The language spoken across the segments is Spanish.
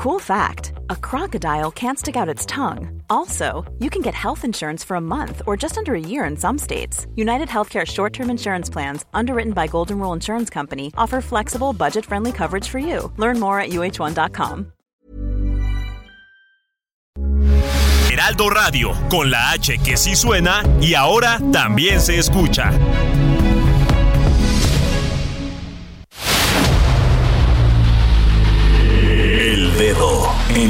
Cool fact a crocodile can't stick out its tongue. Also, you can get health insurance for a month or just under a year in some states. United Healthcare short term insurance plans, underwritten by Golden Rule Insurance Company, offer flexible, budget friendly coverage for you. Learn more at uh1.com. Heraldo Radio, con la H que sí suena y ahora también se escucha.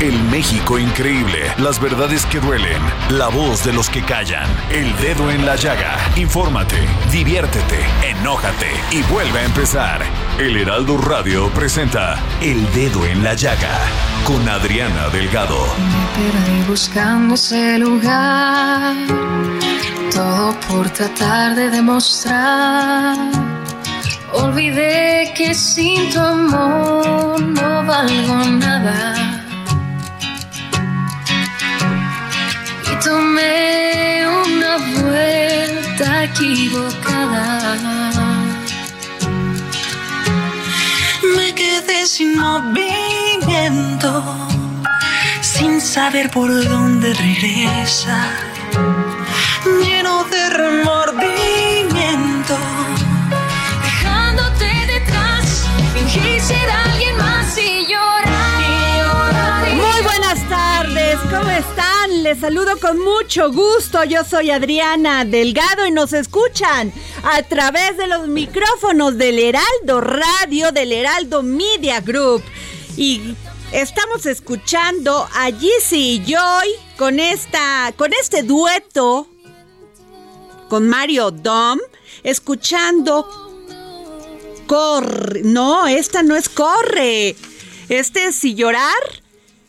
El México increíble. Las verdades que duelen. La voz de los que callan. El dedo en la llaga. Infórmate, diviértete, enójate y vuelve a empezar. El Heraldo Radio presenta El Dedo en la Llaga con Adriana Delgado. Me perdí buscando ese lugar. Todo por tratar de demostrar. Olvidé que sin tu amor no valgo nada tomé una vuelta equivocada. Me quedé sin movimiento, sin saber por dónde regresar, lleno de remordimiento, dejándote detrás, fingí ser alguien más y llorar. Muy buenas tardes, ¿cómo les saludo con mucho gusto. Yo soy Adriana Delgado y nos escuchan a través de los micrófonos del Heraldo Radio, del Heraldo Media Group. Y estamos escuchando a Jesse y Joy con, esta, con este dueto con Mario Dom, escuchando Corre. No, esta no es Corre. Este es Si llorar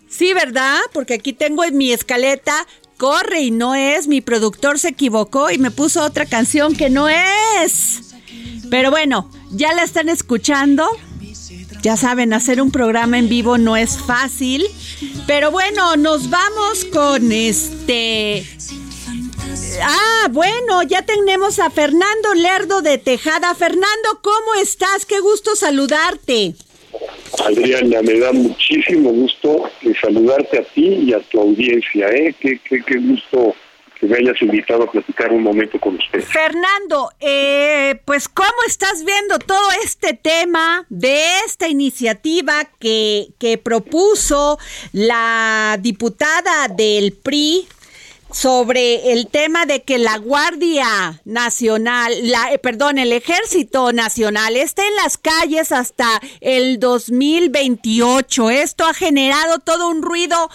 Sí, ¿verdad? Porque aquí tengo en mi escaleta corre y no es, mi productor se equivocó y me puso otra canción que no es. Pero bueno, ya la están escuchando. Ya saben, hacer un programa en vivo no es fácil. Pero bueno, nos vamos con este... Ah, bueno, ya tenemos a Fernando Lerdo de Tejada. Fernando, ¿cómo estás? Qué gusto saludarte. Adriana, me da muchísimo gusto saludarte a ti y a tu audiencia. ¿eh? Qué, qué, gusto que me hayas invitado a platicar un momento con usted. Fernando, eh, pues ¿cómo estás viendo todo este tema de esta iniciativa que, que propuso la diputada del PRI, sobre el tema de que la Guardia Nacional, la, eh, perdón, el Ejército Nacional esté en las calles hasta el 2028. Esto ha generado todo un ruido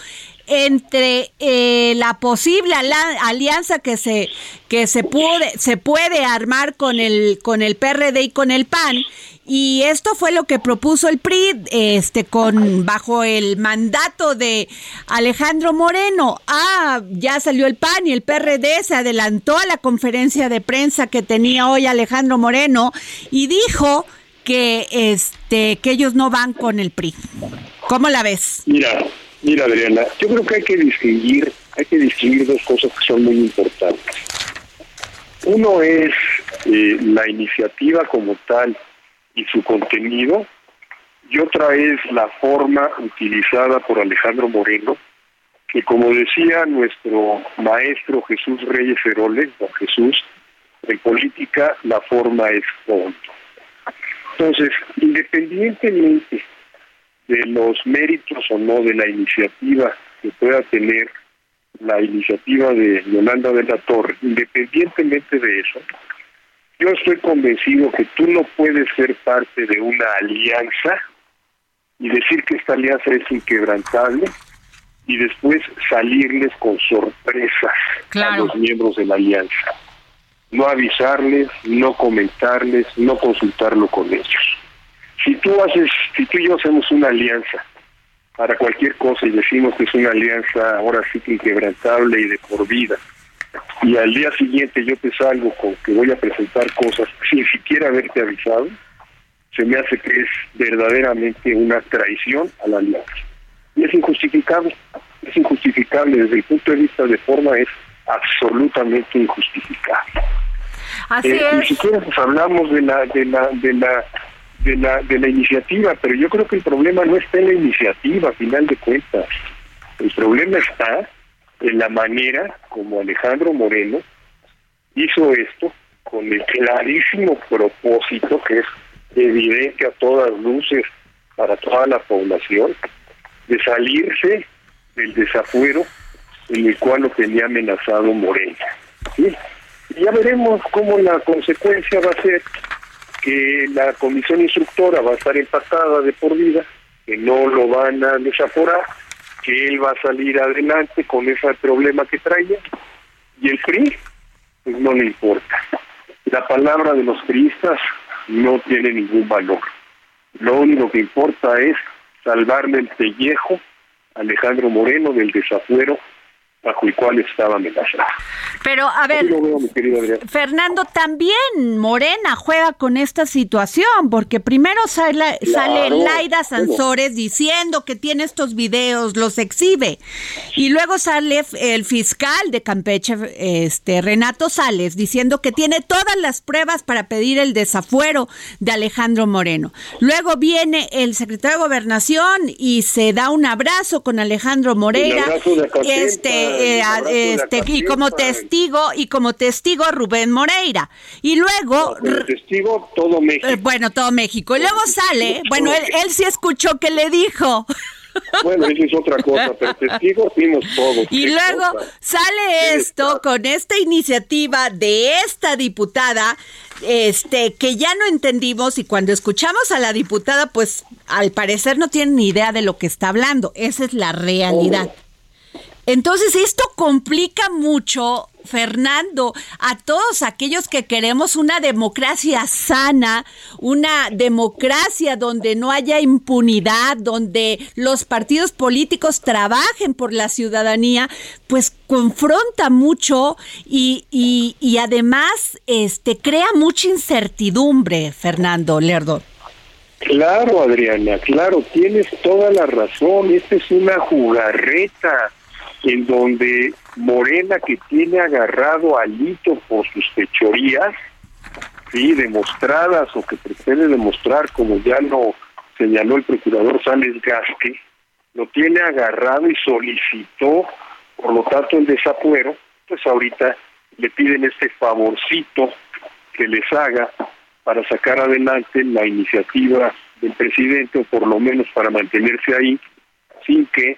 entre eh, la posible alianza que se que se puede se puede armar con el con el PRD y con el PAN y esto fue lo que propuso el PRI, este, con bajo el mandato de Alejandro Moreno. Ah, ya salió el PAN y el PRD se adelantó a la conferencia de prensa que tenía hoy Alejandro Moreno y dijo que este, que ellos no van con el PRI. ¿Cómo la ves? Mira, mira Adriana, yo creo que hay que distinguir, hay que distinguir dos cosas que son muy importantes. Uno es eh, la iniciativa como tal y su contenido, y otra es la forma utilizada por Alejandro Moreno, que como decía nuestro maestro Jesús Reyes Heroles, o Jesús, en política la forma es fondo. Entonces, independientemente de los méritos o no de la iniciativa que pueda tener la iniciativa de Yolanda de la Torre, independientemente de eso, yo estoy convencido que tú no puedes ser parte de una alianza y decir que esta alianza es inquebrantable y después salirles con sorpresas a los miembros de la alianza. No avisarles, no comentarles, no consultarlo con ellos. Si tú haces, si tú y yo hacemos una alianza para cualquier cosa y decimos que es una alianza ahora sí que inquebrantable y de por vida, y al día siguiente yo te salgo con que voy a presentar cosas sin siquiera haberte avisado, se me hace que es verdaderamente una traición a la alianza. Y es injustificable, es injustificable desde el punto de vista de forma, es absolutamente injustificable. Así eh, es. Ni siquiera pues, hablamos de la, de la, de la de la, de la iniciativa, pero yo creo que el problema no está en la iniciativa, a final de cuentas. El problema está en la manera como Alejandro Moreno hizo esto con el clarísimo propósito que es evidente a todas luces para toda la población de salirse del desafuero en el cual lo tenía amenazado Moreno. ¿sí? Y ya veremos cómo la consecuencia va a ser que la comisión instructora va a estar empatada de por vida, que no lo van a desaforar, que él va a salir adelante con ese problema que traía, y el PRI, pues no le importa. La palabra de los priistas no tiene ningún valor. Lo único que importa es salvarle el pellejo a Alejandro Moreno del desafuero bajo el cual estaba amenazado. Pero, a ver, Fernando, también Morena juega con esta situación, porque primero sale, sale Laida Sansores diciendo que tiene estos videos, los exhibe, y luego sale el fiscal de Campeche, este Renato Sales, diciendo que tiene todas las pruebas para pedir el desafuero de Alejandro Moreno. Luego viene el secretario de Gobernación y se da un abrazo con Alejandro Moreira, este eh, este, y como testigo y como testigo Rubén Moreira. Y luego testigo todo México. eh, bueno todo México. Y luego sale bueno él, él sí escuchó que le dijo. Bueno, eso es otra cosa, pero testigos vimos todos. Y luego sale esto con esta iniciativa de esta diputada, este, que ya no entendimos y cuando escuchamos a la diputada, pues al parecer no tiene ni idea de lo que está hablando. Esa es la realidad. Entonces esto complica mucho, Fernando, a todos aquellos que queremos una democracia sana, una democracia donde no haya impunidad, donde los partidos políticos trabajen por la ciudadanía, pues confronta mucho y, y, además este, crea mucha incertidumbre, Fernando Lerdo. Claro, Adriana, claro, tienes toda la razón, esta es una jugarreta en donde Morena, que tiene agarrado a Lito por sus fechorías, sí, demostradas o que pretende demostrar, como ya lo señaló el procurador Sales Gasque, lo tiene agarrado y solicitó, por lo tanto, el desafuero, pues ahorita le piden este favorcito que les haga para sacar adelante la iniciativa del presidente, o por lo menos para mantenerse ahí, sin que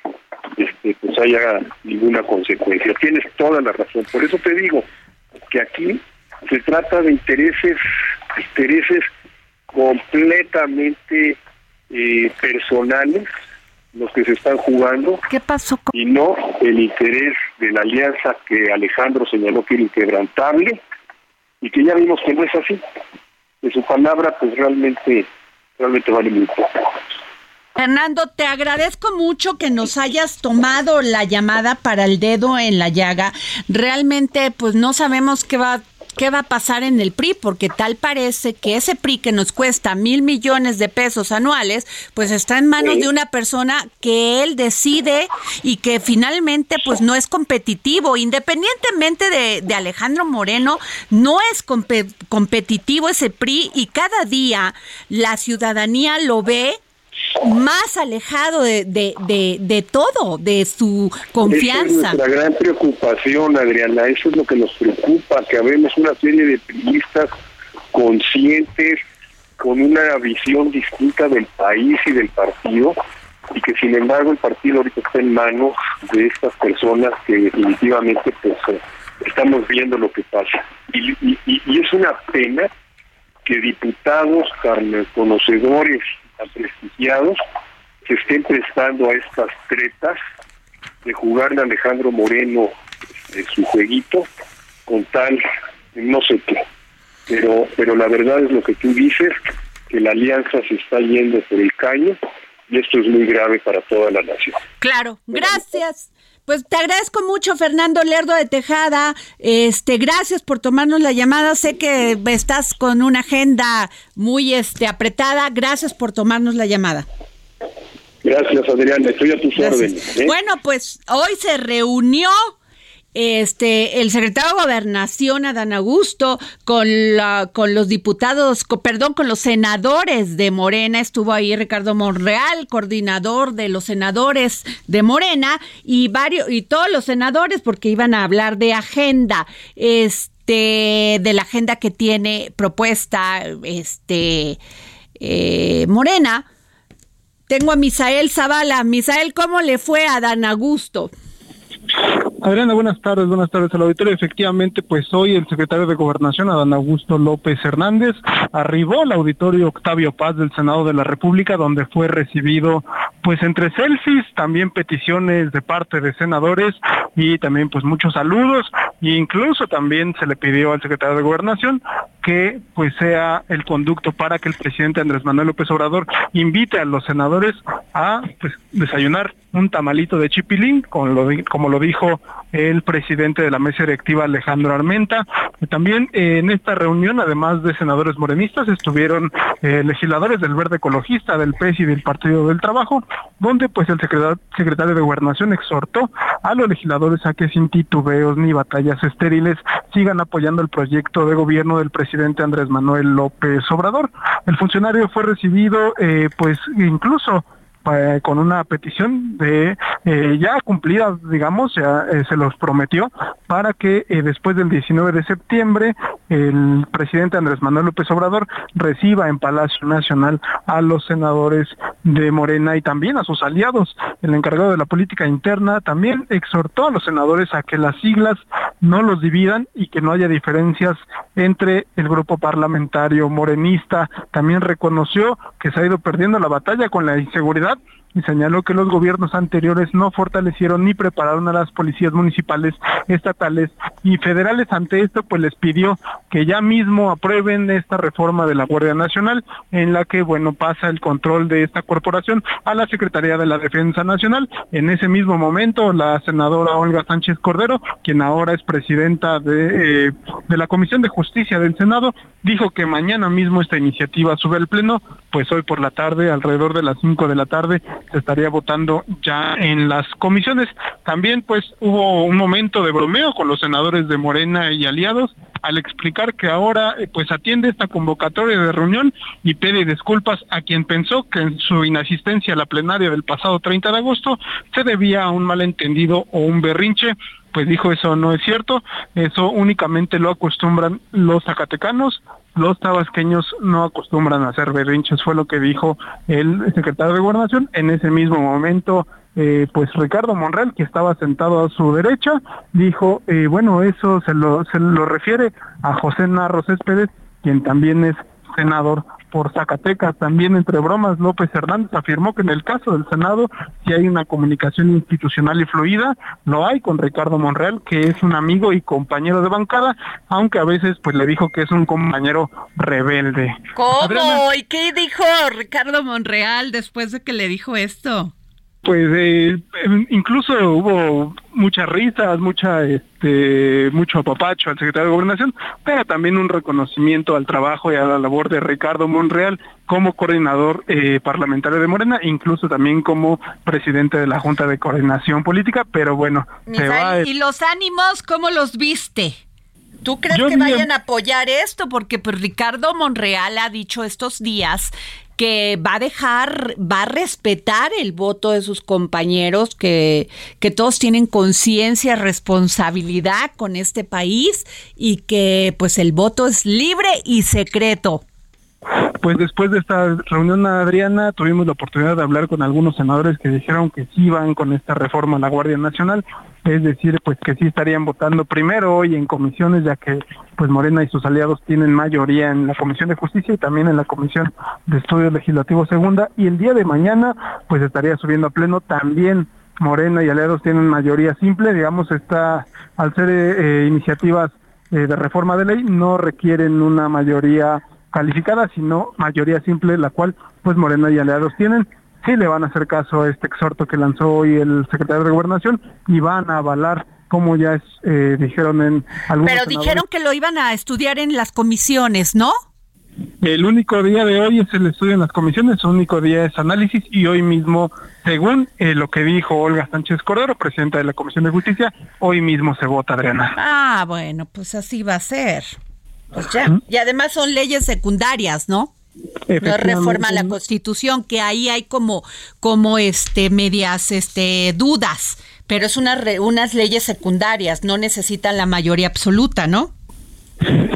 este, pues haya ninguna consecuencia. Tienes toda la razón. Por eso te digo que aquí se trata de intereses, intereses completamente eh, personales los que se están jugando. ¿Qué pasó? Y no el interés de la alianza que Alejandro señaló que era inquebrantable y que ya vimos que no es así. De su palabra, pues realmente, realmente vale muy poco. Fernando, te agradezco mucho que nos hayas tomado la llamada para el dedo en la llaga. Realmente, pues no sabemos qué va qué va a pasar en el PRI, porque tal parece que ese PRI que nos cuesta mil millones de pesos anuales, pues está en manos de una persona que él decide y que finalmente pues no es competitivo, independientemente de, de Alejandro Moreno, no es competitivo ese PRI y cada día la ciudadanía lo ve más alejado de, de, de, todo, de su confianza. Esa es nuestra gran preocupación, Adriana, eso es lo que nos preocupa, que habemos una serie de periodistas conscientes, con una visión distinta del país y del partido, y que sin embargo el partido ahorita está en manos de estas personas que definitivamente pues estamos viendo lo que pasa. Y, y, y es una pena que diputados tan conocedores tan prestigiados se estén prestando a estas tretas de jugarle a Alejandro Moreno este, su jueguito con tal no sé qué. Pero, pero la verdad es lo que tú dices, que la alianza se está yendo por el caño y esto es muy grave para toda la nación. Claro, gracias. Pues te agradezco mucho, Fernando Lerdo de Tejada. Este, gracias por tomarnos la llamada. Sé que estás con una agenda muy este apretada. Gracias por tomarnos la llamada. Gracias, Adriana. Estoy a tus órdenes. ¿eh? Bueno, pues hoy se reunió este, el secretario de Gobernación, Adán Augusto, con, la, con los diputados, perdón, con los senadores de Morena, estuvo ahí Ricardo Monreal, coordinador de los senadores de Morena, y varios, y todos los senadores, porque iban a hablar de agenda, este, de la agenda que tiene propuesta, este, eh, Morena. Tengo a Misael Zavala. Misael, ¿cómo le fue a Adán Augusto? Adriana, buenas tardes, buenas tardes al auditorio. Efectivamente, pues hoy el secretario de Gobernación, Adán Augusto López Hernández, arribó al auditorio Octavio Paz del Senado de la República, donde fue recibido, pues entre selfies, también peticiones de parte de senadores y también pues muchos saludos e incluso también se le pidió al secretario de Gobernación que pues sea el conducto para que el presidente Andrés Manuel López Obrador invite a los senadores a pues desayunar un tamalito de chipilín, como lo, como lo dijo el presidente de la mesa directiva Alejandro Armenta. También eh, en esta reunión, además de senadores morenistas, estuvieron eh, legisladores del Verde Ecologista, del PES y del Partido del Trabajo, donde pues el secretario, secretario de Gobernación exhortó a los legisladores a que sin titubeos ni batallas estériles sigan apoyando el proyecto de gobierno del presidente Andrés Manuel López Obrador. El funcionario fue recibido eh, pues incluso eh, con una petición de eh, ya cumplida, digamos, eh, se los prometió, para que después del 19 de septiembre el presidente Andrés Manuel López Obrador reciba en Palacio Nacional a los senadores de Morena y también a sus aliados. El encargado de la política interna también exhortó a los senadores a que las siglas no los dividan y que no haya diferencias entre el grupo parlamentario morenista. También reconoció que se ha ido perdiendo la batalla con la inseguridad up y señaló que los gobiernos anteriores no fortalecieron ni prepararon a las policías municipales, estatales y federales. Ante esto, pues les pidió que ya mismo aprueben esta reforma de la Guardia Nacional, en la que, bueno, pasa el control de esta corporación a la Secretaría de la Defensa Nacional. En ese mismo momento, la senadora Olga Sánchez Cordero, quien ahora es presidenta de, eh, de la Comisión de Justicia del Senado, dijo que mañana mismo esta iniciativa sube al Pleno, pues hoy por la tarde, alrededor de las 5 de la tarde, se estaría votando ya en las comisiones. También pues hubo un momento de bromeo con los senadores de Morena y aliados al explicar que ahora eh, pues atiende esta convocatoria de reunión y pide disculpas a quien pensó que en su inasistencia a la plenaria del pasado 30 de agosto se debía a un malentendido o un berrinche pues dijo eso no es cierto, eso únicamente lo acostumbran los zacatecanos, los tabasqueños no acostumbran a hacer berrinches, fue lo que dijo el secretario de Gobernación. En ese mismo momento, eh, pues Ricardo Monreal, que estaba sentado a su derecha, dijo, eh, bueno, eso se lo, se lo refiere a José Narro Céspedes, quien también es senador por Zacatecas. También entre bromas, López Hernández afirmó que en el caso del Senado si hay una comunicación institucional y fluida, lo hay con Ricardo Monreal, que es un amigo y compañero de bancada, aunque a veces pues le dijo que es un compañero rebelde. ¿Cómo? ¿Y qué dijo Ricardo Monreal después de que le dijo esto? Pues eh, incluso hubo muchas risas, mucha, este, mucho apapacho al secretario de Gobernación, pero también un reconocimiento al trabajo y a la labor de Ricardo Monreal como coordinador eh, parlamentario de Morena, incluso también como presidente de la Junta de Coordinación Política, pero bueno. Se va, ¿Y los ánimos cómo los viste? ¿Tú crees que vayan a apoyar esto? Porque pues, Ricardo Monreal ha dicho estos días que va a dejar, va a respetar el voto de sus compañeros, que, que todos tienen conciencia, responsabilidad con este país y que pues el voto es libre y secreto. Pues después de esta reunión, Adriana, tuvimos la oportunidad de hablar con algunos senadores que dijeron que sí van con esta reforma a la Guardia Nacional, es decir, pues que sí estarían votando primero hoy en comisiones, ya que pues Morena y sus aliados tienen mayoría en la Comisión de Justicia y también en la Comisión de Estudios Legislativos Segunda, y el día de mañana pues estaría subiendo a pleno también Morena y aliados tienen mayoría simple, digamos, está al ser eh, eh, iniciativas eh, de reforma de ley, no requieren una mayoría calificada, sino mayoría simple, la cual pues Morena y aliados tienen. Sí le van a hacer caso a este exhorto que lanzó hoy el secretario de Gobernación y van a avalar como ya eh, dijeron en algunos Pero dijeron que lo iban a estudiar en las comisiones, ¿no? El único día de hoy es el estudio en las comisiones, el único día es análisis y hoy mismo, según eh, lo que dijo Olga Sánchez Cordero, presidenta de la Comisión de Justicia, hoy mismo se vota, Adriana. Ah, bueno, pues así va a ser. Pues ya. Y además son leyes secundarias, ¿no? No reforma la Constitución, que ahí hay como, como este medias este dudas, pero es una, unas leyes secundarias, no necesitan la mayoría absoluta, ¿no?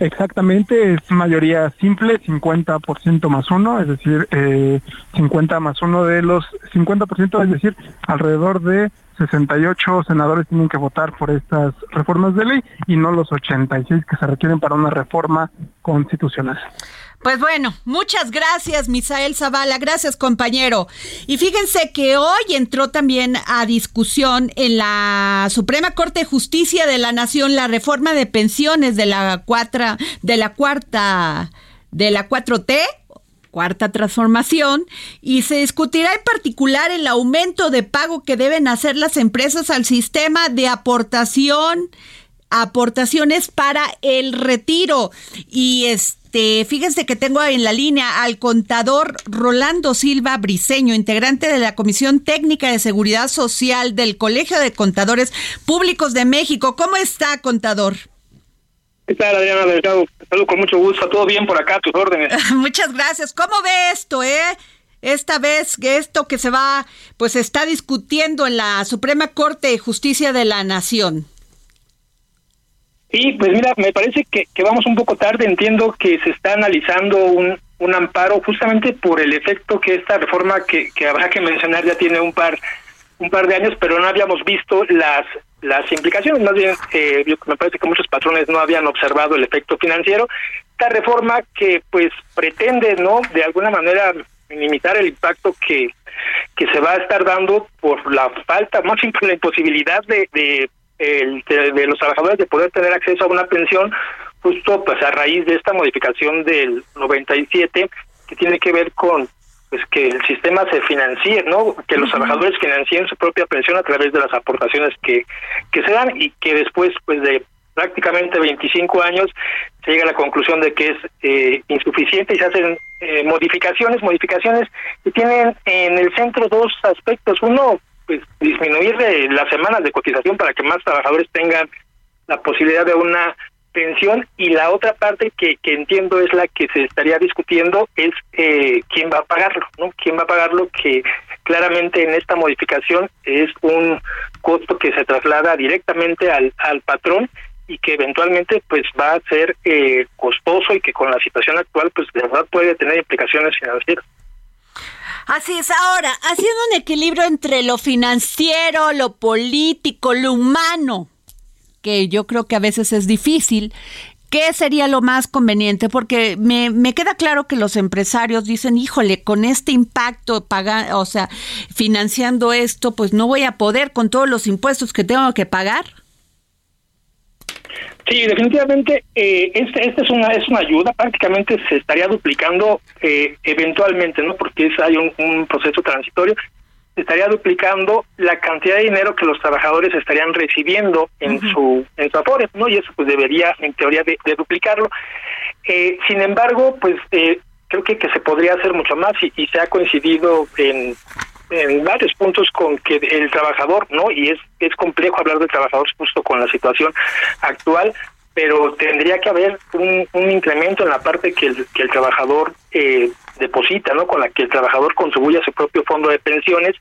Exactamente, es mayoría simple, 50% más uno, es decir, eh, 50 más uno de los 50%, es decir, alrededor de 68 senadores tienen que votar por estas reformas de ley y no los 86 que se requieren para una reforma constitucional. Pues bueno, muchas gracias, Misael Zavala. Gracias, compañero. Y fíjense que hoy entró también a discusión en la Suprema Corte de Justicia de la Nación la reforma de pensiones de la cuarta, de la cuarta, de la 4T cuarta transformación y se discutirá en particular el aumento de pago que deben hacer las empresas al sistema de aportación aportaciones para el retiro y este este, fíjense que tengo en la línea al contador Rolando Silva Briseño, integrante de la Comisión Técnica de Seguridad Social del Colegio de Contadores Públicos de México. ¿Cómo está, contador? ¿Qué tal, Adriana Delgado? Saludo con mucho gusto. ¿Todo bien por acá? tus órdenes. Muchas gracias. ¿Cómo ve esto, eh? Esta vez que esto que se va, pues está discutiendo en la Suprema Corte de Justicia de la Nación. Sí, pues mira, me parece que, que vamos un poco tarde. Entiendo que se está analizando un, un amparo justamente por el efecto que esta reforma que, que habrá que mencionar ya tiene un par un par de años, pero no habíamos visto las las implicaciones. Más bien, eh, me parece que muchos patrones no habían observado el efecto financiero. Esta reforma que pues pretende, no, de alguna manera minimizar el impacto que que se va a estar dando por la falta, más por la imposibilidad de, de el, de, los trabajadores de poder tener acceso a una pensión justo pues a raíz de esta modificación del 97 que tiene que ver con pues que el sistema se financie, ¿no? Que los trabajadores financien su propia pensión a través de las aportaciones que que se dan y que después pues de prácticamente 25 años se llega a la conclusión de que es eh, insuficiente y se hacen eh, modificaciones, modificaciones que tienen en el centro dos aspectos. Uno, pues disminuir las semanas de cotización para que más trabajadores tengan la posibilidad de una pensión y la otra parte que, que entiendo es la que se estaría discutiendo es eh, quién va a pagarlo, ¿no? ¿Quién va a pagarlo? Que claramente en esta modificación es un costo que se traslada directamente al, al patrón y que eventualmente pues va a ser eh, costoso y que con la situación actual pues de verdad puede tener implicaciones financieras. Así es, ahora, haciendo un equilibrio entre lo financiero, lo político, lo humano, que yo creo que a veces es difícil, ¿qué sería lo más conveniente? Porque me, me queda claro que los empresarios dicen, híjole, con este impacto, paga, o sea, financiando esto, pues no voy a poder con todos los impuestos que tengo que pagar. Sí, definitivamente eh, este, este es una es una ayuda, prácticamente se estaría duplicando eh, eventualmente, ¿no? Porque es, hay un, proceso transitorio, se estaría duplicando la cantidad de dinero que los trabajadores estarían recibiendo en su en su afore, ¿no? Y eso pues debería en teoría de, duplicarlo. Eh, sin embargo, pues eh, creo que, que se podría hacer mucho más y, y se ha coincidido en en varios puntos con que el trabajador, ¿no? Y es, es complejo hablar del trabajador justo con la situación actual, pero tendría que haber un, un incremento en la parte que el, que el trabajador eh, deposita, ¿no? Con la que el trabajador contribuye a su propio fondo de pensiones.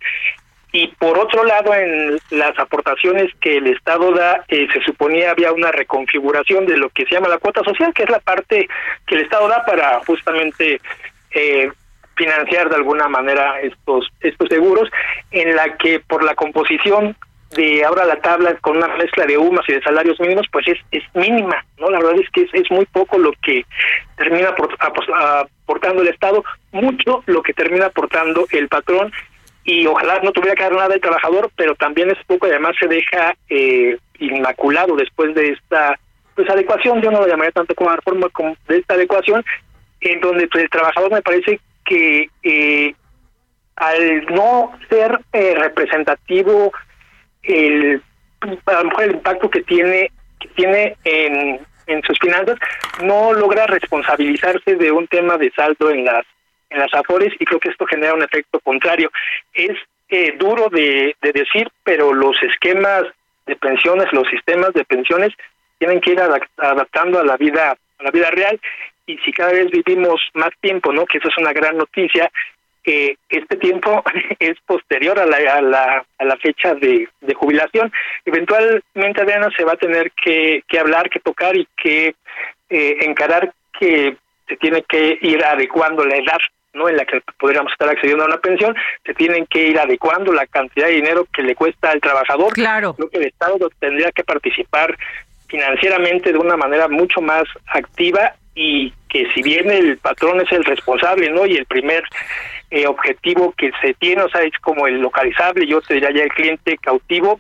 Y por otro lado, en las aportaciones que el Estado da, eh, se suponía había una reconfiguración de lo que se llama la cuota social, que es la parte que el Estado da para justamente eh, financiar de alguna manera estos estos seguros en la que por la composición de ahora la tabla con una mezcla de UMAS y de salarios mínimos pues es, es mínima no la verdad es que es, es muy poco lo que termina aportando el estado mucho lo que termina aportando el patrón y ojalá no tuviera que dar nada el trabajador pero también es poco y además se deja eh, inmaculado después de esta pues adecuación yo no lo llamaría tanto como reforma como de esta adecuación en donde pues, el trabajador me parece que eh, al no ser eh, representativo el el impacto que tiene que tiene en, en sus finanzas no logra responsabilizarse de un tema de saldo en las en las afores y creo que esto genera un efecto contrario. Es eh, duro de, de decir pero los esquemas de pensiones los sistemas de pensiones tienen que ir adaptando a la vida a la vida real y si cada vez vivimos más tiempo no que eso es una gran noticia que este tiempo es posterior a la, a la, a la fecha de, de jubilación. Eventualmente, Adriana, se va a tener que, que hablar, que tocar y que eh, encarar que se tiene que ir adecuando la edad no en la que podríamos estar accediendo a una pensión, se tienen que ir adecuando la cantidad de dinero que le cuesta al trabajador. Claro. Creo que el Estado tendría que participar financieramente de una manera mucho más activa y que si bien el patrón es el responsable, ¿no? Y el primer eh, objetivo que se tiene, o sea, es como el localizable, yo te diría ya el cliente cautivo,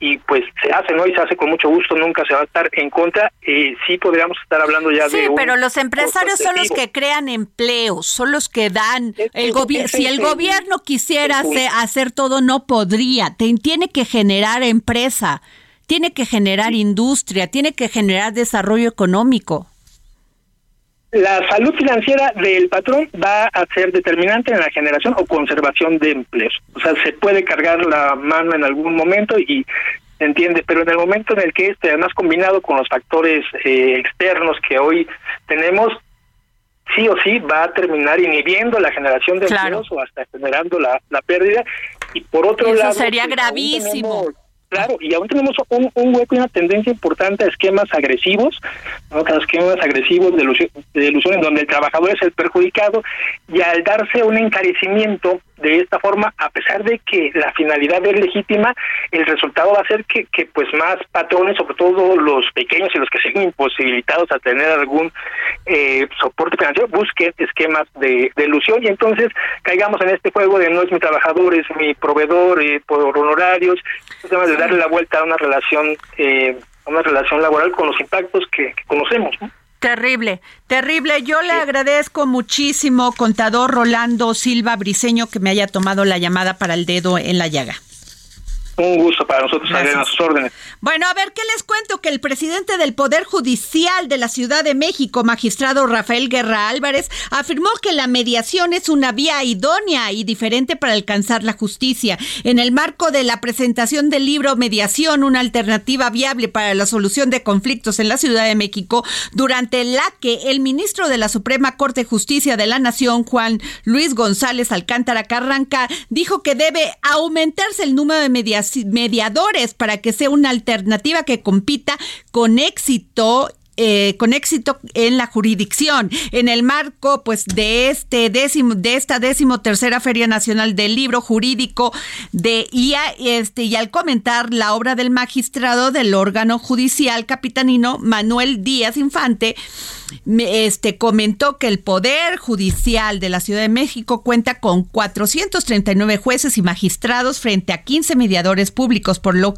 y pues se hace, ¿no? Y se hace con mucho gusto, nunca se va a estar en contra. Eh, sí podríamos estar hablando ya de... Sí, pero los empresarios son los que crean empleos, son los que dan... el gobierno Si el gobierno quisiera hacer, hacer todo, no podría. tiene que generar empresa, tiene que generar industria, tiene que generar desarrollo económico la salud financiera del patrón va a ser determinante en la generación o conservación de empleos. O sea, se puede cargar la mano en algún momento y se entiende, pero en el momento en el que este, además combinado con los factores eh, externos que hoy tenemos, sí o sí va a terminar inhibiendo la generación de empleos o hasta generando la, la pérdida. Y por otro Eso lado... sería pues, gravísimo. Claro, y aún tenemos un, hueco y una tendencia importante a esquemas agresivos, ¿no? a esquemas agresivos de ilusión, de ilusión en donde el trabajador es el perjudicado y al darse un encarecimiento de esta forma, a pesar de que la finalidad es legítima, el resultado va a ser que, que pues más patrones, sobre todo los pequeños y los que siguen imposibilitados a tener algún eh, soporte financiero, busquen esquemas de, de, ilusión y entonces caigamos en este juego de no es mi trabajador, es mi proveedor eh, por honorarios, de darle la vuelta a una relación, eh, a una relación laboral con los impactos que, que conocemos. ¿no? Terrible, terrible. Yo le agradezco muchísimo, contador Rolando Silva Briseño, que me haya tomado la llamada para el dedo en la llaga. Un gusto para nosotros, a sus órdenes. Bueno, a ver, ¿qué les cuento? Que el presidente del Poder Judicial de la Ciudad de México, magistrado Rafael Guerra Álvarez, afirmó que la mediación es una vía idónea y diferente para alcanzar la justicia. En el marco de la presentación del libro Mediación, una alternativa viable para la solución de conflictos en la Ciudad de México, durante la que el ministro de la Suprema Corte de Justicia de la Nación, Juan Luis González Alcántara Carranca, dijo que debe aumentarse el número de mediación mediadores para que sea una alternativa que compita con éxito eh, con éxito en la jurisdicción en el marco pues de este décimo de esta décimo tercera feria nacional del libro jurídico de IA este y al comentar la obra del magistrado del órgano judicial capitanino Manuel Díaz Infante este comentó que el poder judicial de la Ciudad de México cuenta con 439 jueces y magistrados frente a 15 mediadores públicos por lo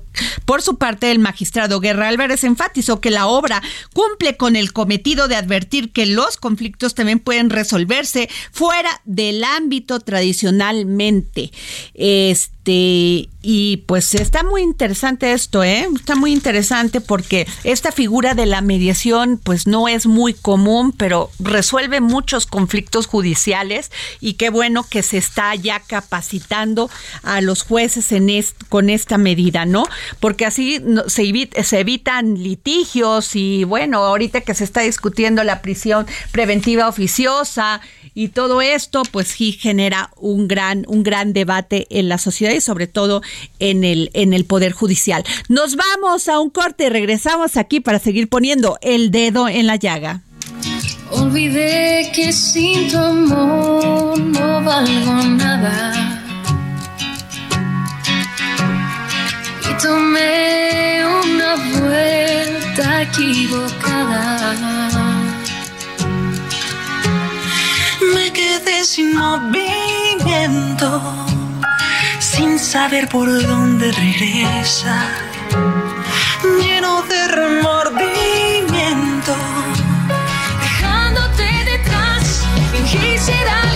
por su parte el magistrado Guerra Álvarez enfatizó que la obra cumple con el cometido de advertir que los conflictos también pueden resolverse fuera del ámbito tradicionalmente. Este, y pues está muy interesante esto, ¿eh? Está muy interesante porque esta figura de la mediación pues no es muy común, pero resuelve muchos conflictos judiciales y qué bueno que se está ya capacitando a los jueces en con esta medida, ¿no? Porque así se, se evitan litigios y bueno, ahorita que se está discutiendo la prisión preventiva oficiosa y todo esto, pues sí genera un gran, un gran debate en la sociedad y sobre todo en el, en el Poder Judicial. Nos vamos a un corte y regresamos aquí para seguir poniendo el dedo en la llaga. Olvidé que sin no valgo nada. Y tomé una vuelta equivocada. Sin movimiento, sin saber por dónde regresa, lleno de remordimiento ser alguien más y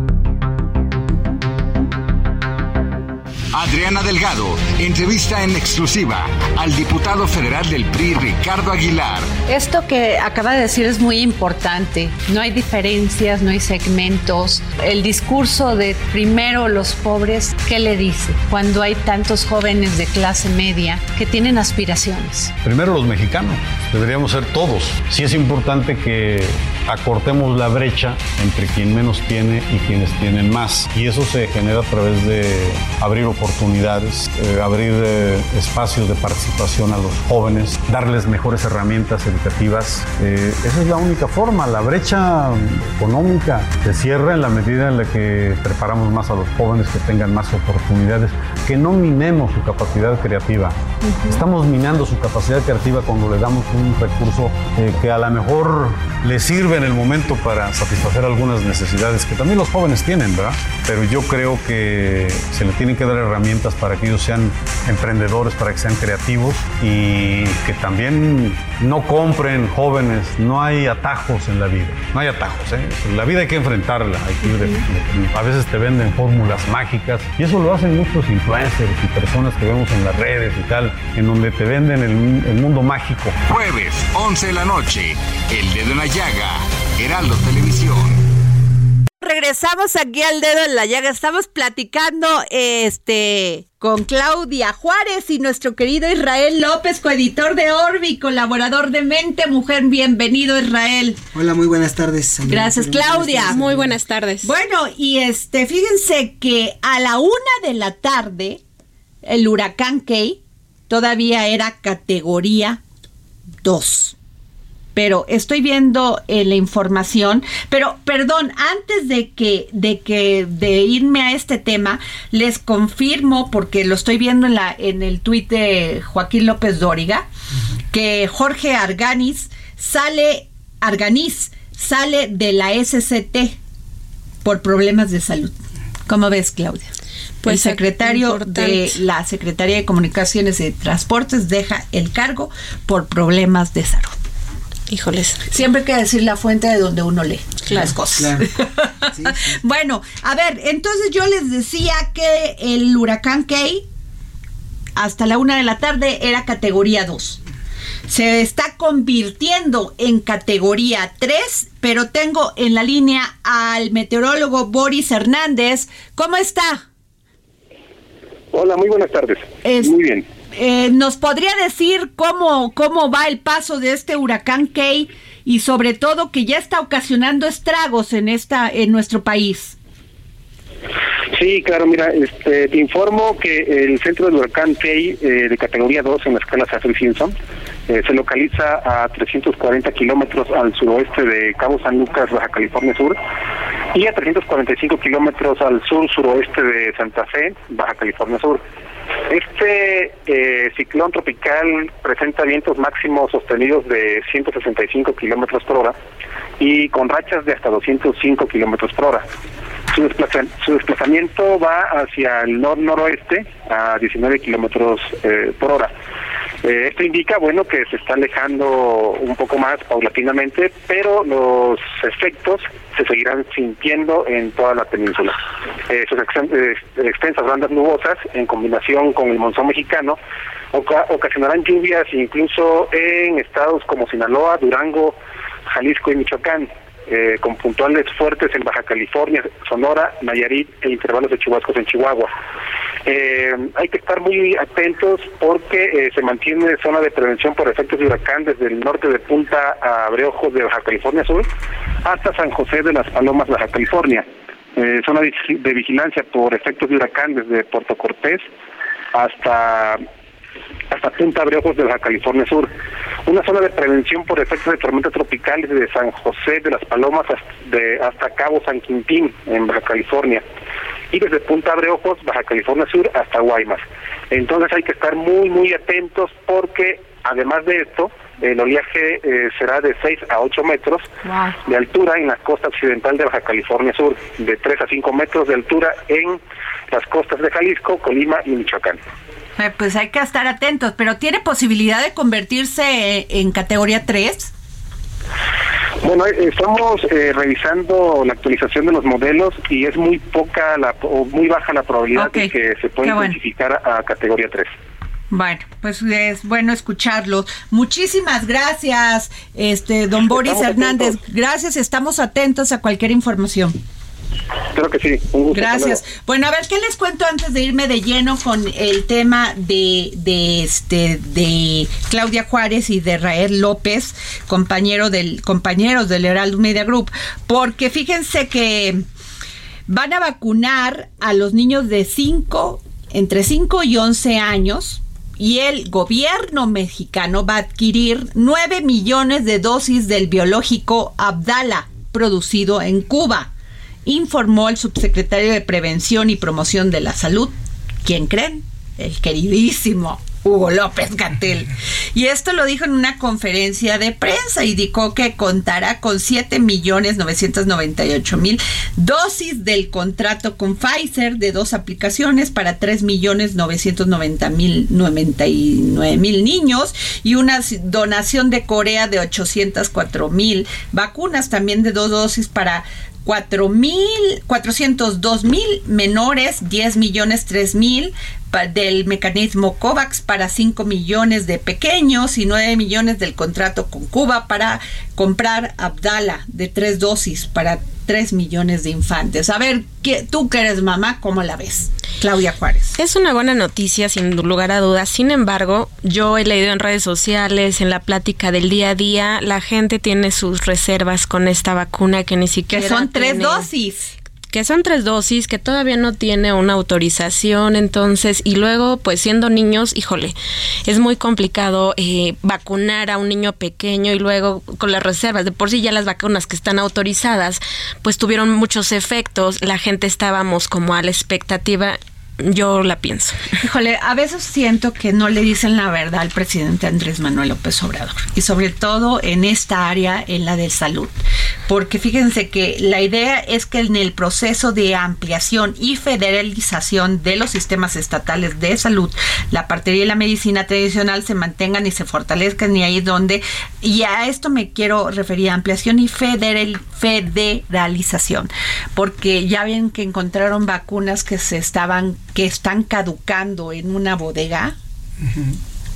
Adriana Delgado entrevista en exclusiva al diputado federal del PRI, Ricardo Aguilar. Esto que acaba de decir es muy importante. No hay diferencias, no hay segmentos. El discurso de primero los pobres, ¿qué le dice? Cuando hay tantos jóvenes de clase media que tienen aspiraciones. Primero los mexicanos, deberíamos ser todos. Sí es importante que acortemos la brecha entre quien menos tiene y quienes tienen más. Y eso se genera a través de abrir oportunidades, eh, abrir eh, espacios de participación a los jóvenes, darles mejores herramientas educativas. Eh, esa es la única forma. La brecha económica se cierra en la medida en la que preparamos más a los jóvenes que tengan más oportunidades, que no minemos su capacidad creativa. Estamos minando su capacidad creativa cuando le damos un recurso que a lo mejor le sirve en el momento para satisfacer algunas necesidades que también los jóvenes tienen, ¿verdad? Pero yo creo que se le tienen que dar herramientas para que ellos sean emprendedores, para que sean creativos y que también no compren jóvenes. No hay atajos en la vida, no hay atajos. ¿eh? La vida hay que enfrentarla. Hay que ir a veces te venden fórmulas mágicas y eso lo hacen muchos influencers y personas que vemos en las redes y tal, en donde te venden el, el mundo mágico. Jueves, 11 de la noche, El Dedo en la Llaga, Heraldo Televisión. Regresamos aquí al dedo en la llaga. Estamos platicando este con Claudia Juárez y nuestro querido Israel López, coeditor de Orbi, colaborador de Mente Mujer. Bienvenido, Israel. Hola, muy buenas tardes. Gracias, Claudia. tardes. Muy buenas tardes. Bueno, y este, fíjense que a la una de la tarde, el huracán Kay todavía era categoría 2. Pero estoy viendo eh, la información. Pero, perdón, antes de que, de que, de irme a este tema, les confirmo, porque lo estoy viendo en la, en el tuit de Joaquín López Dóriga, que Jorge Arganis sale, Arganiz sale de la SCT por problemas de salud. ¿Cómo ves, Claudia? Pues, el secretario de la Secretaría de Comunicaciones y Transportes deja el cargo por problemas de salud. Híjoles. Siempre hay que decir la fuente de donde uno lee las cosas. bueno, a ver, entonces yo les decía que el huracán Kay hasta la una de la tarde era categoría 2. Se está convirtiendo en categoría 3, pero tengo en la línea al meteorólogo Boris Hernández. ¿Cómo está? Hola, muy buenas tardes. Es- Muy bien. Eh, ¿Nos podría decir cómo, cómo va el paso de este huracán Kay y sobre todo que ya está ocasionando estragos en esta en nuestro país? Sí, claro, mira, este, te informo que el centro del huracán Kay eh, de categoría 2 en la escala Saffir-Simpson Eh, se localiza a 340 kilómetros al suroeste de Cabo San Lucas, Baja California Sur, y a 345 kilómetros al sur-suroeste de Santa Fe, Baja California Sur. Este eh, ciclón tropical presenta vientos máximos sostenidos de 165 kilómetros por hora y con rachas de hasta 205 kilómetros por hora. Su, desplazamiento va hacia el nor-noroeste a 19 kilómetros eh, por hora. Eh, esto indica, bueno, que se está alejando un poco más paulatinamente, pero los efectos se seguirán sintiendo en toda la península. Eh, sus extensas bandas nubosas, en combinación con el monzón mexicano, ocasionarán lluvias incluso en estados como Sinaloa, Durango, Jalisco y Michoacán. Eh, con puntuales fuertes en Baja California, Sonora, Nayarit e intervalos de chubascos en Chihuahua. Eh, hay que estar muy atentos porque eh, se mantiene zona de prevención por efectos de huracán desde el norte de Punta a Abreojos de Baja California Sur hasta San José de las Palomas, Baja California. zona de vigilancia por efectos de huracán desde Puerto Cortés hasta hasta Punta Abreojos de Baja California Sur. Una zona de prevención por efectos de tormentas tropicales de San José de las Palomas hasta, Cabo San Quintín, en Baja California. Y desde Punta Abreojos, Baja California Sur, hasta Guaymas. Entonces hay que estar muy, muy atentos porque, además de esto, el oleaje eh, será de 6 a 8 metros de altura en la costa occidental de Baja California Sur, de 3 a 5 metros de altura en las costas de Jalisco, Colima y Michoacán. Eh, pues hay que estar atentos, pero ¿tiene posibilidad de convertirse en categoría 3? Bueno, eh, estamos eh, revisando la actualización de los modelos y es muy poca la, o muy baja la probabilidad de que se pueda clasificar a categoría 3. Bueno, pues es bueno escucharlo. Muchísimas gracias, este don Boris Hernández. Gracias, estamos atentos a cualquier información. Creo que sí. Gracias. Bueno, a ver qué les cuento antes de irme de lleno con el tema de, de este de Claudia Juárez y de Rael López, compañero del compañeros del Heraldo Media Group, porque fíjense que van a vacunar a los niños de 5 entre 5 y 11 años y el gobierno mexicano va a adquirir 9 millones de dosis del biológico Abdala producido en Cuba informó el subsecretario de Prevención y Promoción de la Salud. ¿Quién creen? El queridísimo Hugo López Gatel. Y esto lo dijo en una conferencia de prensa. Indicó que contará con 7 millones 998 mil dosis del contrato con Pfizer de dos aplicaciones para 3 millones 990 mil 99 mil niños y una donación de Corea de 804 mil vacunas también de dos dosis para cuatro mil, dos mil menores, 10 millones tres mil del mecanismo COVAX para 5 millones de pequeños y 9 millones del contrato con Cuba para comprar Abdala de tres dosis para 3 millones de infantes. A ver, ¿qué, tú que eres mamá, ¿cómo la ves? Claudia Juárez. Es una buena noticia, sin lugar a dudas. Sin embargo, yo he leído en redes sociales, en la plática del día a día, la gente tiene sus reservas con esta vacuna que ni siquiera. Que son tres dosis que son tres dosis, que todavía no tiene una autorización, entonces, y luego, pues siendo niños, híjole, es muy complicado eh, vacunar a un niño pequeño y luego con las reservas, de por sí ya las vacunas que están autorizadas, pues tuvieron muchos efectos, la gente estábamos como a la expectativa yo la pienso. Híjole, a veces siento que no le dicen la verdad al presidente Andrés Manuel López Obrador y sobre todo en esta área, en la de salud, porque fíjense que la idea es que en el proceso de ampliación y federalización de los sistemas estatales de salud, la partería y la medicina tradicional se mantengan y se fortalezcan y ahí donde, y a esto me quiero referir, ampliación y federalización, porque ya ven que encontraron vacunas que se estaban que están caducando en una bodega,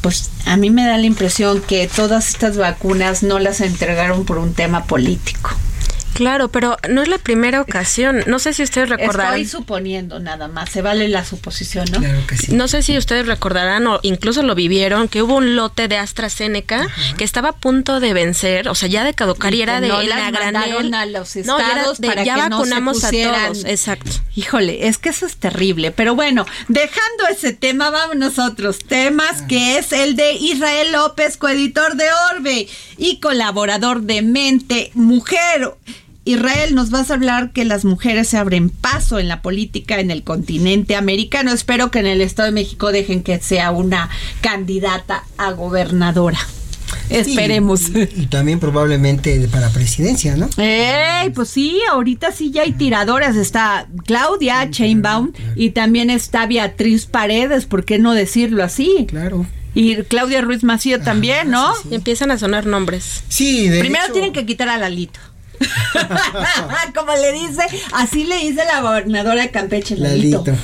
pues a mí me da la impresión que todas estas vacunas no las entregaron por un tema político. Claro, pero no es la primera ocasión. No sé si ustedes recordarán. Estoy suponiendo nada más, se vale la suposición, ¿no? Claro que sí. No sé si ustedes recordarán o incluso lo vivieron, que hubo un lote de AstraZeneca que estaba a punto de vencer, o sea, ya de caducar y, era de no la las granel. mandaron a los No, era de- para ya que no se vacunamos a pusieran- todos, exacto. Híjole, es que eso es terrible. Pero bueno, dejando ese tema, vámonos a otros temas, que es el de Israel López, coeditor de Orbe y colaborador de Mente Mujer. Israel, nos vas a hablar que las mujeres se abren paso en la política en el continente americano. Espero que en el Estado de México dejen que sea una candidata a gobernadora. Esperemos. Y, y también probablemente para presidencia, ¿no? Ey, pues sí, ahorita sí ya hay tiradoras. Está Claudia Chainbaum y también está Beatriz Paredes, ¿por qué no decirlo así? Claro. Y Claudia Ruiz Macío también, ¿no? Y empiezan a sonar nombres. Sí, de Primero hecho- tienen que quitar a Lalito. Como le dice, así le dice la gobernadora de Campeche, Lalito.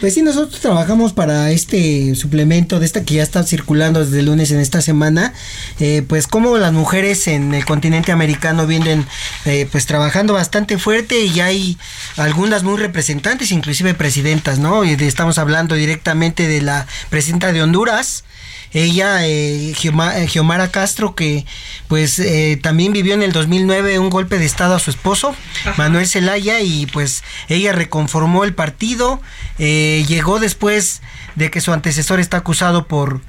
Pues sí, nosotros trabajamos para este suplemento de esta que ya está circulando desde el lunes en esta semana, eh, pues como las mujeres en el continente americano vienen eh, pues trabajando bastante fuerte y hay algunas muy representantes, inclusive presidentas, ¿no? Y estamos hablando directamente de la presidenta de Honduras, ella, eh, eh, Castro, que pues eh, también vivió en el 2009 un golpe de estado a su esposo, Manuel Zelaya, y pues ella reconformó el partido, eh, llegó después de que su antecesor está acusado por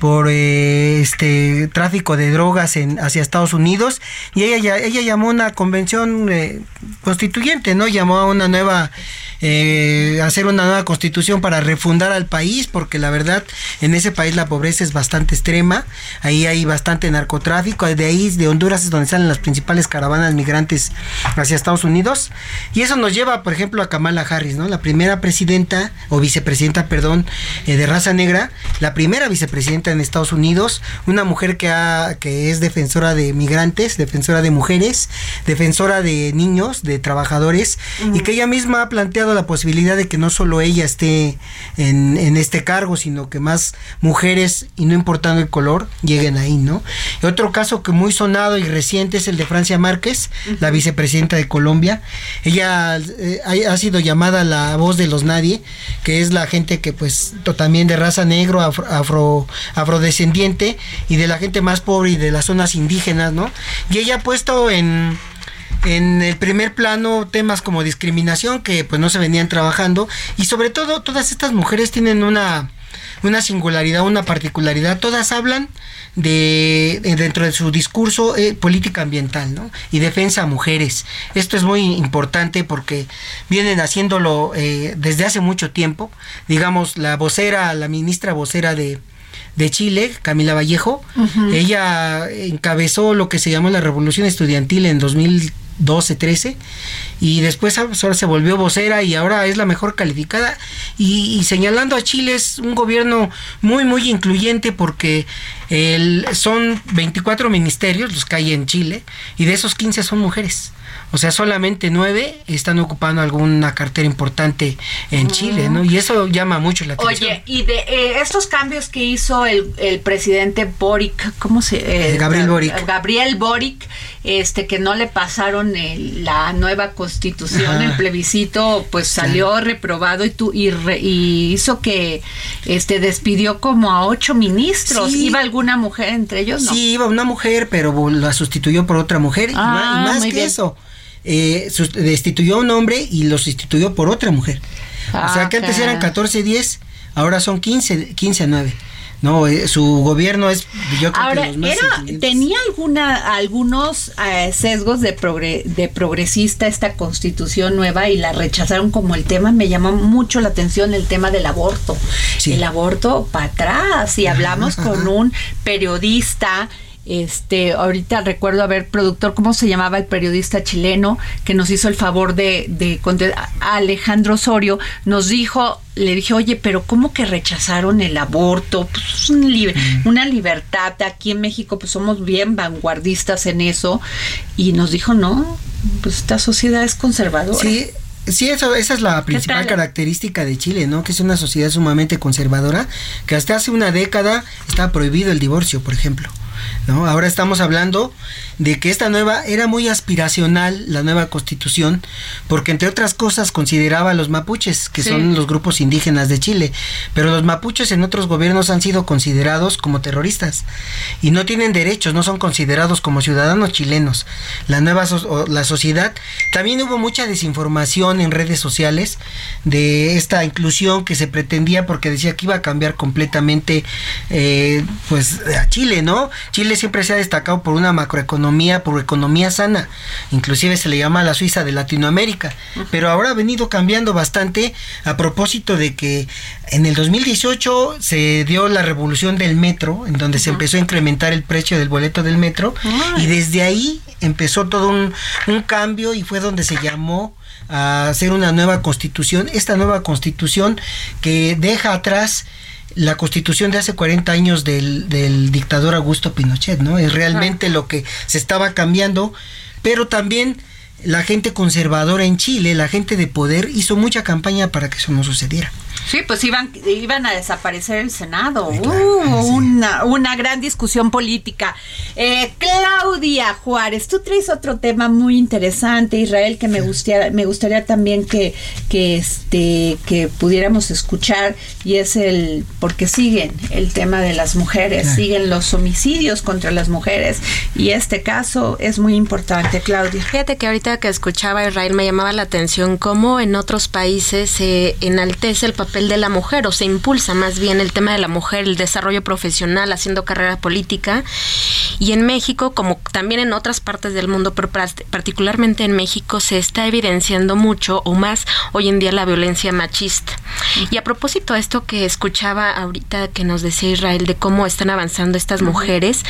por eh, este tráfico de drogas en hacia Estados Unidos y ella ella llamó a una convención eh, constituyente no llamó a una nueva eh, hacer una nueva constitución para refundar al país porque la verdad en ese país la pobreza es bastante extrema ahí hay bastante narcotráfico de ahí de Honduras es donde salen las principales caravanas migrantes hacia Estados Unidos y eso nos lleva por ejemplo a Kamala Harris no la primera presidenta o vicepresidenta perdón eh, de raza negra la primera vicepresidenta en Estados Unidos una mujer que ha que es defensora de migrantes defensora de mujeres defensora de niños de trabajadores y que ella misma ha planteado la posibilidad de que no solo ella esté en, en este cargo sino que más mujeres y no importando el color lleguen ahí no y otro caso que muy sonado y reciente es el de Francia Márquez la vicepresidenta de Colombia. Ella eh, ha, ha sido llamada la voz de los nadie que es la gente que pues también de raza negro afro, afro- afrodescendiente y de la gente más pobre y de las zonas indígenas no y ella ha puesto en en el primer plano temas como discriminación que pues no se venían trabajando y sobre todo todas estas mujeres tienen una una singularidad, una particularidad, todas hablan de, de dentro de su discurso eh, política ambiental, ¿no? Y defensa a mujeres. Esto es muy importante porque vienen haciéndolo eh, desde hace mucho tiempo. Digamos, la vocera, la ministra vocera de, de Chile, Camila Vallejo, ella encabezó lo que se llamó la revolución estudiantil en 2012, 13 y después ahora se volvió vocera y ahora es la mejor calificada. Y, y señalando a Chile es un gobierno muy muy incluyente porque el- son 24 ministerios los que hay en Chile y de esos 15 son mujeres. O sea, solamente nueve están ocupando alguna cartera importante en Chile, ¿no? Y eso llama mucho la atención. Oye, y de eh, estos cambios que hizo el, el presidente Boric, ¿cómo se eh, Gabriel Boric. Gabriel Boric, este que no le pasaron el- la nueva constitución, Ajá. el plebiscito, pues salió reprobado y tu, y, re- y hizo que este despidió como a ocho ministros. Sí. ¿Iba alguna mujer entre ellos? No. Sí, iba una mujer, pero la sustituyó por otra mujer. y Ah, y más que bien. eso, eh, destituyó a un hombre y lo sustituyó por otra mujer. o Ah, sea que antes eran 14-10, ahora son 15, 15-9. No, eh, su gobierno es, yo creo Ahora, que los más era, tenía alguna, algunos eh, sesgos de, progre- de progresista esta constitución nueva y la rechazaron como el tema. Me llamó mucho la atención el tema del aborto. El aborto para atrás. Y hablamos con un periodista. Este, ahorita recuerdo haber productor, ¿cómo se llamaba el periodista chileno que nos hizo el favor de, de a- Alejandro Osorio? Nos dijo, le dije, oye, pero ¿cómo que rechazaron el aborto? Pues es un libe- una libertad. Aquí en México, pues somos bien vanguardistas en eso. Y nos dijo, no, pues esta sociedad es conservadora. Sí, sí, eso, esa es la principal característica de Chile, ¿no? Que es una sociedad sumamente conservadora, que hasta hace una década estaba prohibido el divorcio, por ejemplo. ¿No? Ahora estamos hablando de que esta nueva era muy aspiracional, la nueva constitución, porque entre otras cosas consideraba a los mapuches, que son los grupos indígenas de Chile, pero los mapuches en otros gobiernos han sido considerados como terroristas y no tienen derechos, no son considerados como ciudadanos chilenos. La nueva la sociedad, también hubo mucha desinformación en redes sociales de esta inclusión que se pretendía porque decía que iba a cambiar completamente eh, pues a Chile, ¿no? Chile siempre se ha destacado por una macroeconomía, por economía sana, inclusive se le llama la Suiza de Latinoamérica, pero ahora ha venido cambiando bastante a propósito de que en el 2018 se dio la revolución del metro, en donde se empezó a incrementar el precio del boleto del metro, y desde ahí empezó todo un, un cambio y fue donde se llamó a hacer una nueva constitución, esta nueva constitución que deja atrás la constitución de hace 40 años del, del dictador Augusto Pinochet, ¿no? Es realmente lo que se estaba cambiando, pero también la gente conservadora en Chile, la gente de poder, hizo mucha campaña para que eso no sucediera. Sí, pues iban, iban a desaparecer el Senado. Hubo una, una gran discusión política. Eh, Claudia Juárez, tú traes otro tema muy interesante, Israel, que me gustaría, me gustaría también que, que, este, que pudiéramos escuchar, y es el, porque siguen el tema de las mujeres, siguen los homicidios contra las mujeres, y este caso es muy importante, Claudia. Fíjate que ahorita que escuchaba a Israel me llamaba la atención cómo en otros países se enaltece el papel de la mujer o se impulsa más bien el tema de la mujer, el desarrollo profesional, haciendo carrera política. Y en México, como también en otras partes del mundo, pero particularmente en México, se está evidenciando mucho o más hoy en día la violencia machista. Y a propósito de esto que escuchaba ahorita que nos decía Israel de cómo están avanzando estas mujeres,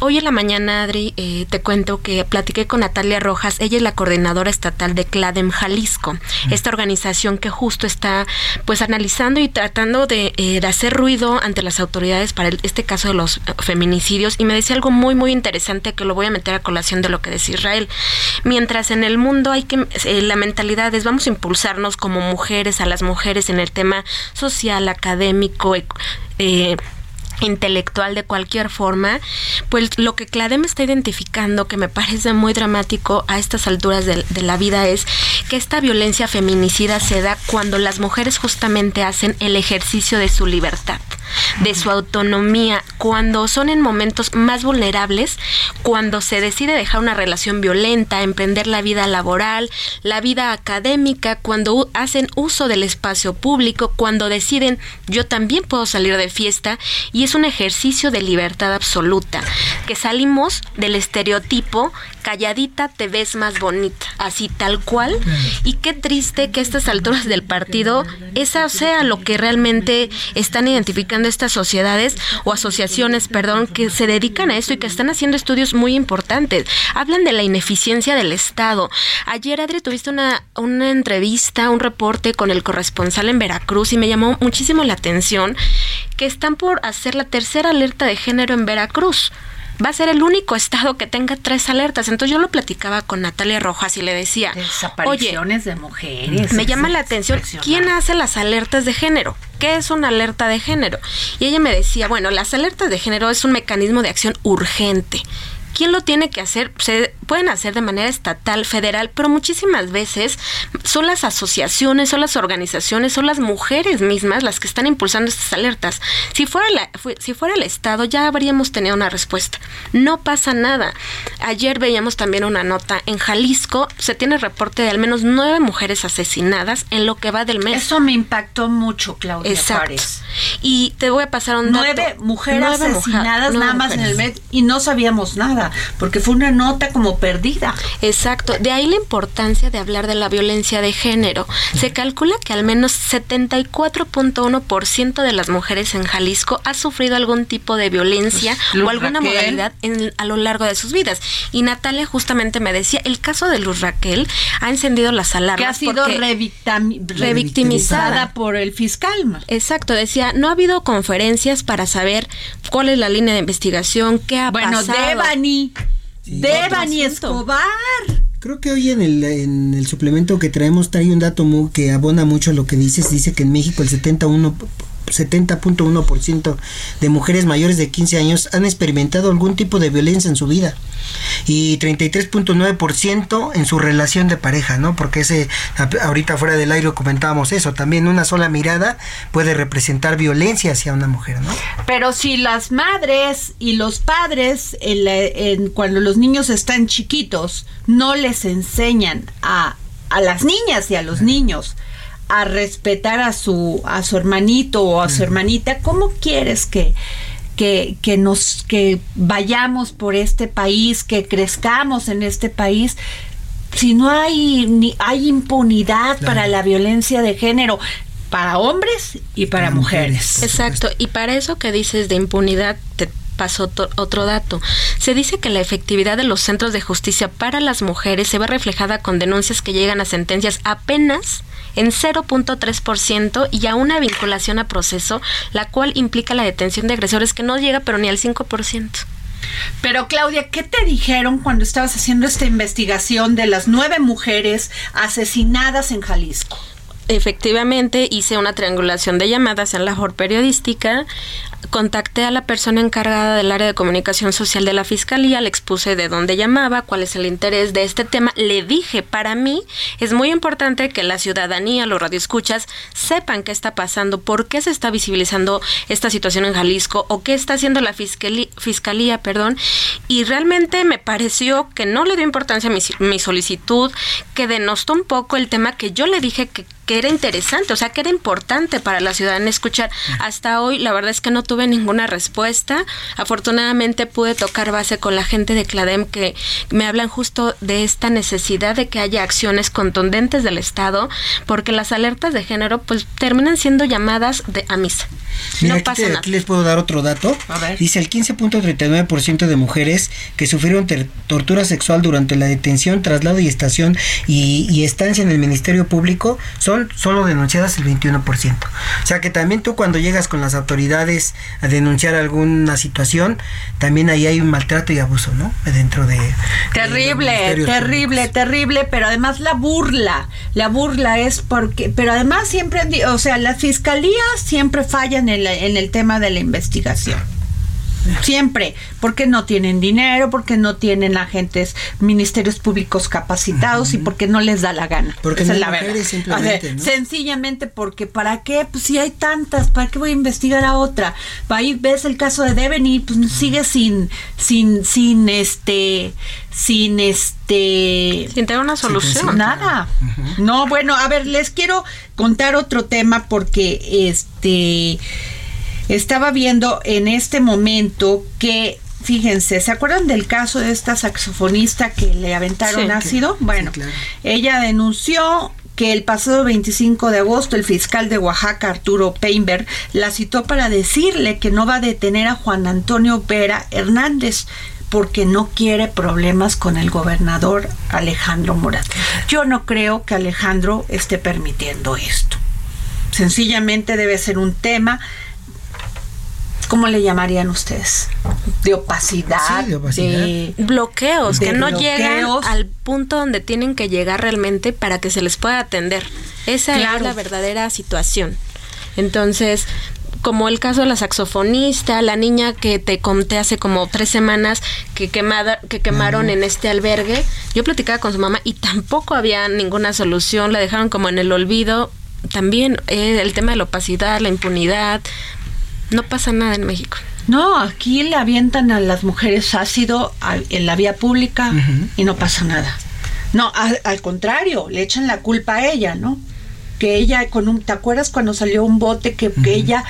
hoy en la mañana, Adri, eh, te cuento que platiqué con Natalia Rojas, ella es la coordinadora estatal de CLADEM Jalisco, esta organización que justo está pues analizando y tratando de, eh, de hacer ruido ante las autoridades para este caso de los feminicidios y me decía algo muy muy interesante que lo voy a meter a colación de lo que decía Israel. Mientras en el mundo hay que eh, la mentalidad es vamos a impulsarnos como mujeres a las mujeres en el tema social, académico, eh, intelectual de cualquier forma, pues lo que Cladem está identificando, que me parece muy dramático a estas alturas de, de, la vida, es que esta violencia feminicida se da cuando las mujeres justamente hacen el ejercicio de su libertad de su autonomía, cuando son en momentos más vulnerables, cuando se decide dejar una relación violenta, emprender la vida laboral, la vida académica, cuando hacen uso del espacio público, cuando deciden yo también puedo salir de fiesta y es un ejercicio de libertad absoluta, que salimos del estereotipo calladita te ves más bonita, así tal cual. Y qué triste que a estas alturas del partido esa sea lo que realmente están identificando estas sociedades o asociaciones, perdón, que se dedican a esto y que están haciendo estudios muy importantes. Hablan de la ineficiencia del Estado. Ayer, Adri, tuviste una, una entrevista, un reporte con el corresponsal en Veracruz y me llamó muchísimo la atención que están por hacer la tercera alerta de género en Veracruz va a ser el único estado que tenga tres alertas. Entonces yo lo platicaba con Natalia Rojas y le decía, desapariciones de mujeres. Me llama la atención, ¿quién hace las alertas de género? ¿Qué es una alerta de género? Y ella me decía, bueno, las alertas de género es un mecanismo de acción urgente ¿Quién lo tiene que hacer? Se pueden hacer de manera estatal, federal, pero muchísimas veces son las asociaciones, son las organizaciones, son las mujeres mismas las que están impulsando estas alertas. Si fuera, la, si fuera el Estado ya habríamos tenido una respuesta. No pasa nada. Ayer veíamos también una nota. En Jalisco se tiene reporte de al menos nueve mujeres asesinadas en lo que va del mes. Eso me impactó mucho, Claudia Exacto. Y te voy a pasar un dato. Nueve mujeres asesinadas nada más en el mes y no sabíamos nada porque fue una nota como perdida. Exacto, de ahí la importancia de hablar de la violencia de género. Se calcula que al menos 74.1% de las mujeres en Jalisco ha sufrido algún tipo de violencia pues, o alguna modalidad a lo largo de sus vidas. Y Natalia justamente me decía, el caso de Luz Raquel ha encendido las alarmas. Que ha sido revictimizada por el fiscal. Exacto, decía, no ha habido conferencias para saber cuál es la línea de investigación, qué ha pasado. Bueno, Devani, Devani Escobar. Creo que hoy en el, en el suplemento que traemos trae un dato muy, que abona mucho a lo que dices. Dice que en México el 71 70.1% de mujeres mayores de 15 años han experimentado algún tipo de violencia en su vida y 33.9% en su relación de pareja, ¿no? Porque ese ahorita fuera del aire comentábamos eso, también una sola mirada puede representar violencia hacia una mujer, ¿no? Pero si las madres y los padres en cuando los niños están chiquitos no les enseñan a, a las niñas y a los niños a respetar a su a su hermanito o a su hermanita, ¿cómo quieres que que, que, nos que vayamos por este país, que crezcamos en este país, si no hay ni hay impunidad para la violencia de género para hombres y para, mujeres. Exacto, y para eso que dices de impunidad te paso otro dato. Se dice que la efectividad de los centros de justicia para las mujeres se ve reflejada con denuncias que llegan a sentencias apenas en 0.3% y a una vinculación a proceso, la cual implica la detención de agresores que no llega pero ni al 5%. Pero Claudia, ¿qué te dijeron cuando estabas haciendo esta investigación de las nueve mujeres asesinadas en Jalisco? Efectivamente, hice una triangulación de llamadas en la labor periodística contacté a la persona encargada del área de comunicación social de la Fiscalía, le expuse de dónde llamaba, cuál es el interés de este tema, le dije, para mí es muy importante que la ciudadanía, los radioescuchas, sepan qué está pasando, por qué se está visibilizando esta situación en Jalisco o qué está haciendo la Fiscalía, perdón, y realmente me pareció que no le dio importancia a mi solicitud, que denostó un poco el tema que yo le dije que que era interesante, o sea, que era importante para la ciudadanía escuchar. Hasta hoy, la verdad es que no tuve ninguna respuesta. Afortunadamente pude tocar base con la gente de CLADEM que me hablan justo de esta necesidad de que haya acciones contundentes del Estado, porque las alertas de género pues terminan siendo llamadas de a misa. Mira, aquí, aquí, les puedo dar otro dato. Dice el 15.39% de mujeres que sufrieron tortura sexual durante la detención, traslado y estación y, y estancia en el Ministerio Público son solo denunciadas el 21%. O sea que también tú cuando llegas con las autoridades a denunciar alguna situación, también ahí hay un maltrato y abuso, ¿no? Dentro de... Terrible, terrible, terrible, pero además la burla, la burla es porque, pero además siempre, o sea, las fiscalías siempre fallan en, en el tema de la investigación. Siempre, porque no tienen dinero, porque no tienen agentes, ministerios públicos capacitados y porque no les da la gana. Porque no es la verdad. Simplemente, Sencillamente porque ¿para qué? Pues si hay tantas, ¿para qué voy a investigar a otra? Ahí ves el caso de Devon y pues sigue sin, sin, sin este, sin este... Sin tener una solución. Nada. No, bueno, a ver, les quiero contar otro tema porque este estaba viendo en este momento que Fíjense, ¿se acuerdan del caso de esta saxofonista que le aventaron ácido? bueno, ella denunció que el pasado 25 de agosto el fiscal de Oaxaca, Arturo Peinberg, la citó para decirle que no va a detener a Juan Antonio Vera Hernández porque no quiere problemas con el gobernador Alejandro Murat. Yo no creo que Alejandro esté permitiendo esto. Sencillamente debe ser un tema ¿cómo le llamarían ustedes? De opacidad, de, bloqueos, que no llegan al punto donde tienen que llegar realmente para que se les pueda atender. Esa es la verdadera situación. Entonces, como el caso de la saxofonista, la niña que te conté hace como tres semanas que, quemada, que quemaron en este albergue, yo platicaba con su mamá y tampoco había ninguna solución, la dejaron como en el olvido. También eh, el tema de la opacidad, la impunidad, no pasa nada en México. No, aquí le avientan a las mujeres ácido en la vía pública y no pasa nada. No, al contrario, le echan la culpa a ella, ¿no? Que ella con un, ¿te acuerdas cuando salió un bote que, ella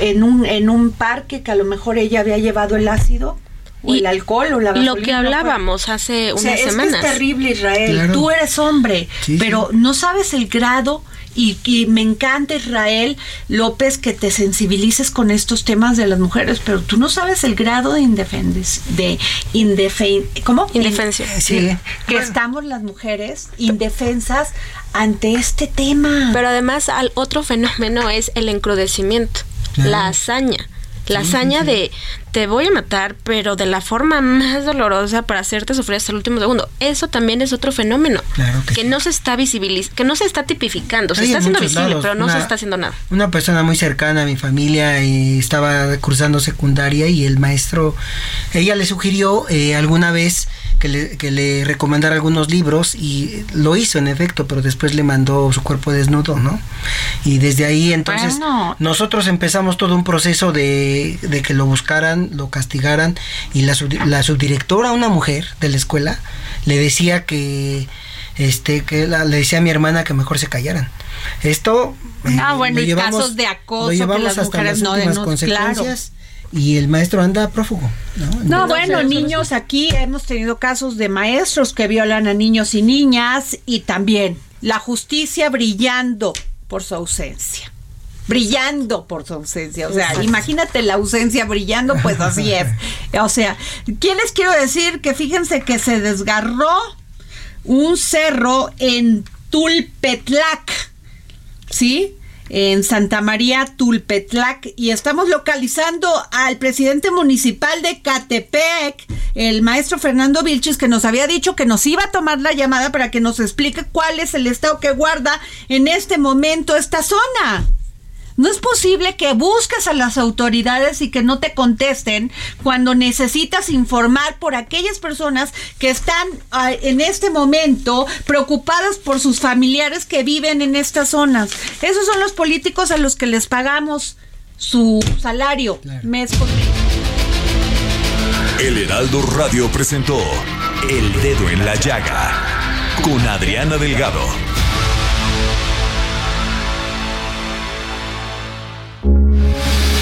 en un en un parque que a lo mejor ella había llevado el ácido? O el alcohol o la gasolina. Lo que hablábamos hace unas semanas. Es, terrible, Israel. Tú eres hombre, pero no sabes el grado y, me encanta Israel López que te sensibilices con estos temas de las mujeres, pero tú no sabes el grado de indefendes, de indefen, ¿cómo? Indefensia. Sí. Que estamos las mujeres indefensas ante este tema. Pero además al otro fenómeno es el encrudecimiento, la hazaña La hazaña de te voy a matar, pero de la forma más dolorosa para hacerte sufrir hasta el último segundo. Eso también es otro fenómeno que, no se está visibilizando, que no se está tipificando. Se está haciendo visible, pero no se está haciendo nada. Una persona muy cercana a mi familia eh, estaba cursando secundaria y el maestro, ella le sugirió eh, alguna vez que le, que le recomendara algunos libros y lo hizo en efecto, pero después le mandó su cuerpo desnudo, ¿no? Y desde ahí entonces nosotros empezamos todo un proceso de, de que lo buscaran, lo castigaran y la, la subdirectora, una mujer de la escuela, le decía que este que le decía a mi hermana que mejor se callaran. Esto ah, bueno, y casos de acoso lo llevamos hasta las últimas consecuencias y el maestro anda prófugo. No, bueno, niños, aquí hemos tenido casos de maestros que violan a niños y niñas y también la justicia brillando por su ausencia. Brillando por su ausencia. O sea, imagínate la ausencia brillando, pues así es. O sea, ¿quién les quiero decir que fíjense que se desgarró un cerro en Tulpetlac? ¿Sí? En Santa María Tulpetlac y estamos localizando al presidente municipal de Catepec, el maestro Fernando Vilches, que nos había dicho que nos iba a tomar la llamada para que nos explique cuál es el estado que guarda en este momento esta zona. No es posible que busques a las autoridades y que no te contesten cuando necesitas informar por aquellas personas que están ah, en este momento preocupadas por sus familiares que viven en estas zonas. Esos son los políticos a los que les pagamos su salario mes por mes. El Heraldo Radio presentó El Dedo en la Llaga con Adriana Delgado.